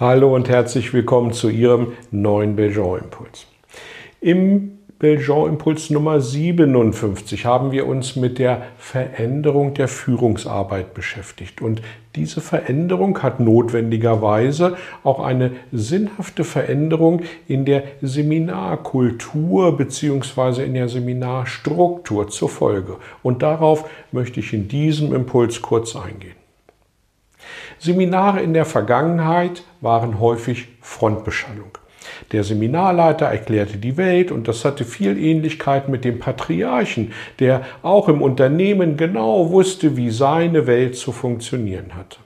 Hallo und herzlich willkommen zu Ihrem neuen Belgian Impuls. Im Belgian Impuls Nummer 57 haben wir uns mit der Veränderung der Führungsarbeit beschäftigt. Und diese Veränderung hat notwendigerweise auch eine sinnhafte Veränderung in der Seminarkultur bzw. in der Seminarstruktur zur Folge. Und darauf möchte ich in diesem Impuls kurz eingehen. Seminare in der Vergangenheit waren häufig Frontbeschallung. Der Seminarleiter erklärte die Welt und das hatte viel Ähnlichkeit mit dem Patriarchen, der auch im Unternehmen genau wusste, wie seine Welt zu funktionieren hatte.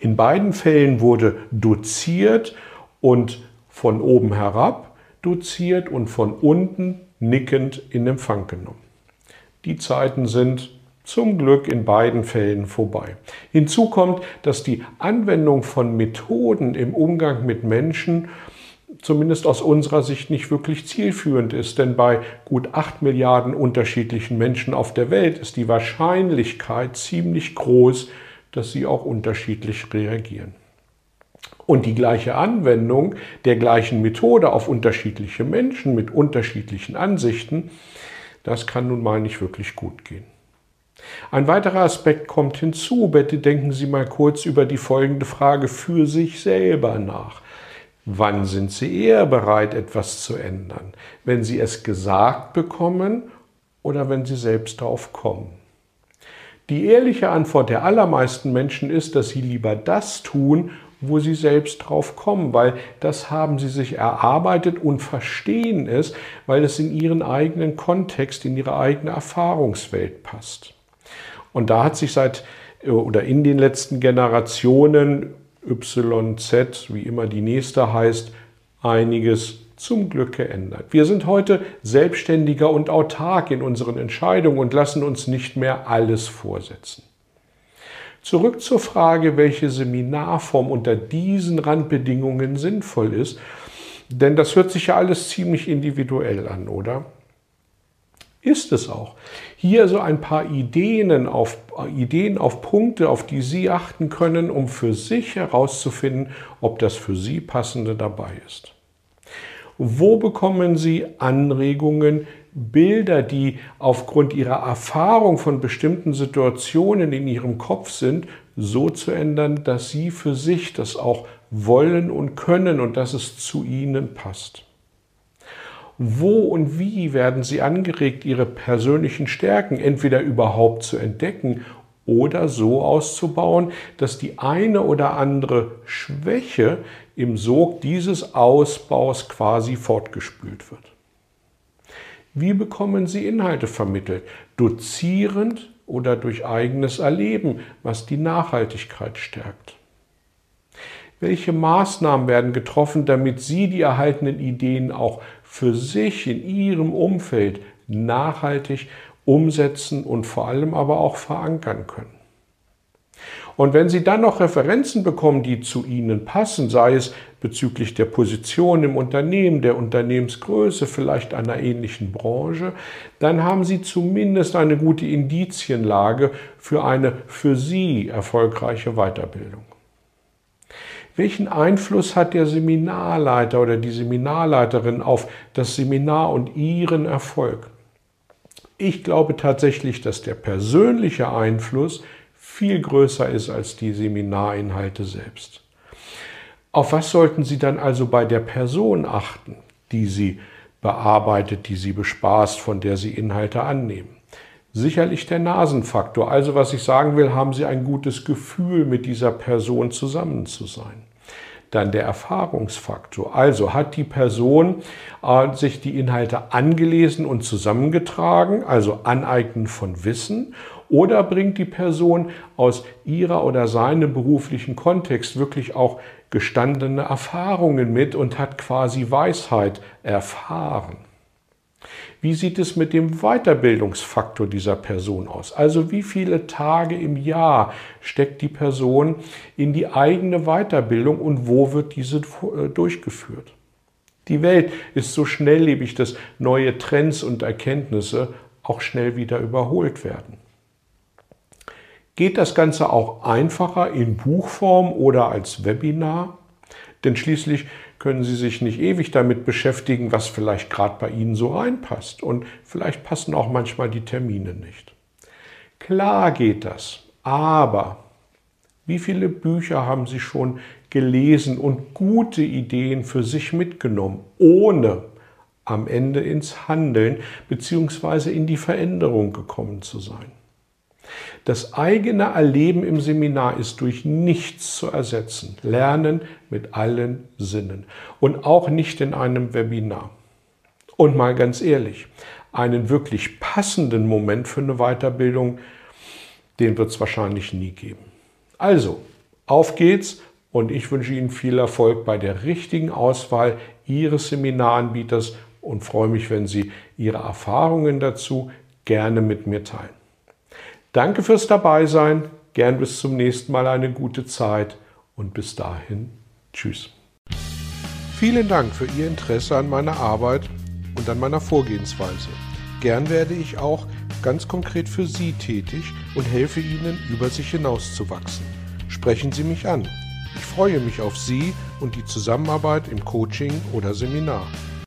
In beiden Fällen wurde doziert und von oben herab doziert und von unten nickend in Empfang genommen. Die Zeiten sind zum Glück in beiden Fällen vorbei. Hinzu kommt, dass die Anwendung von Methoden im Umgang mit Menschen zumindest aus unserer Sicht nicht wirklich zielführend ist, denn bei gut acht Milliarden unterschiedlichen Menschen auf der Welt ist die Wahrscheinlichkeit ziemlich groß, dass sie auch unterschiedlich reagieren. Und die gleiche Anwendung der gleichen Methode auf unterschiedliche Menschen mit unterschiedlichen Ansichten, das kann nun mal nicht wirklich gut gehen. Ein weiterer Aspekt kommt hinzu. Bitte denken Sie mal kurz über die folgende Frage für sich selber nach. Wann sind Sie eher bereit, etwas zu ändern? Wenn Sie es gesagt bekommen oder wenn Sie selbst darauf kommen? Die ehrliche Antwort der allermeisten Menschen ist, dass sie lieber das tun, wo sie selbst drauf kommen, weil das haben sie sich erarbeitet und verstehen es, weil es in ihren eigenen Kontext, in ihre eigene Erfahrungswelt passt. Und da hat sich seit äh, oder in den letzten Generationen YZ, wie immer die nächste heißt, einiges zum Glück geändert. Wir sind heute selbstständiger und autark in unseren Entscheidungen und lassen uns nicht mehr alles vorsetzen. Zurück zur Frage, welche Seminarform unter diesen Randbedingungen sinnvoll ist, denn das hört sich ja alles ziemlich individuell an, oder? Ist es auch. Hier so ein paar Ideen auf, Ideen auf Punkte, auf die Sie achten können, um für sich herauszufinden, ob das für Sie passende dabei ist. Wo bekommen Sie Anregungen, Bilder, die aufgrund Ihrer Erfahrung von bestimmten Situationen in Ihrem Kopf sind, so zu ändern, dass Sie für sich das auch wollen und können und dass es zu Ihnen passt? Wo und wie werden sie angeregt, ihre persönlichen Stärken entweder überhaupt zu entdecken oder so auszubauen, dass die eine oder andere Schwäche im Sog dieses Ausbaus quasi fortgespült wird. Wie bekommen Sie Inhalte vermittelt? Dozierend oder durch eigenes Erleben, was die Nachhaltigkeit stärkt? Welche Maßnahmen werden getroffen, damit Sie die erhaltenen Ideen auch für sich in ihrem Umfeld nachhaltig umsetzen und vor allem aber auch verankern können. Und wenn Sie dann noch Referenzen bekommen, die zu Ihnen passen, sei es bezüglich der Position im Unternehmen, der Unternehmensgröße, vielleicht einer ähnlichen Branche, dann haben Sie zumindest eine gute Indizienlage für eine für Sie erfolgreiche Weiterbildung. Welchen Einfluss hat der Seminarleiter oder die Seminarleiterin auf das Seminar und ihren Erfolg? Ich glaube tatsächlich, dass der persönliche Einfluss viel größer ist als die Seminarinhalte selbst. Auf was sollten Sie dann also bei der Person achten, die Sie bearbeitet, die Sie bespaßt, von der Sie Inhalte annehmen? Sicherlich der Nasenfaktor. Also was ich sagen will, haben Sie ein gutes Gefühl, mit dieser Person zusammen zu sein. Dann der Erfahrungsfaktor. Also hat die Person äh, sich die Inhalte angelesen und zusammengetragen, also Aneignen von Wissen, Oder bringt die Person aus ihrer oder seinem beruflichen Kontext wirklich auch gestandene Erfahrungen mit und hat quasi Weisheit erfahren? Wie sieht es mit dem Weiterbildungsfaktor dieser Person aus? Also wie viele Tage im Jahr steckt die Person in die eigene Weiterbildung und wo wird diese äh, durchgeführt? Die Welt ist so schnelllebig, dass neue Trends und Erkenntnisse auch schnell wieder überholt werden. Geht das Ganze auch einfacher in Buchform oder als Webinar? Denn schließlich können Sie sich nicht ewig damit beschäftigen, was vielleicht gerade bei Ihnen so reinpasst. Und vielleicht passen auch manchmal die Termine nicht. Klar geht das, aber wie viele Bücher haben Sie schon gelesen und gute Ideen für sich mitgenommen, ohne am Ende ins Handeln bzw. in die Veränderung gekommen zu sein? Das eigene Erleben im Seminar ist durch nichts zu ersetzen. Lernen mit allen Sinnen und auch nicht in einem Webinar. Und mal ganz ehrlich, einen wirklich passenden Moment für eine Weiterbildung, den wird es wahrscheinlich nie geben. Also, auf geht's und ich wünsche Ihnen viel Erfolg bei der richtigen Auswahl Ihres Seminaranbieters und freue mich, wenn Sie Ihre Erfahrungen dazu gerne mit mir teilen. Danke fürs Dabeisein. Gern bis zum nächsten Mal eine gute Zeit und bis dahin. Tschüss. Vielen Dank für Ihr Interesse an meiner Arbeit und an meiner Vorgehensweise. Gern werde ich auch ganz konkret für Sie tätig und helfe Ihnen, über sich hinauszuwachsen. Sprechen Sie mich an. Ich freue mich auf Sie und die Zusammenarbeit im Coaching oder Seminar.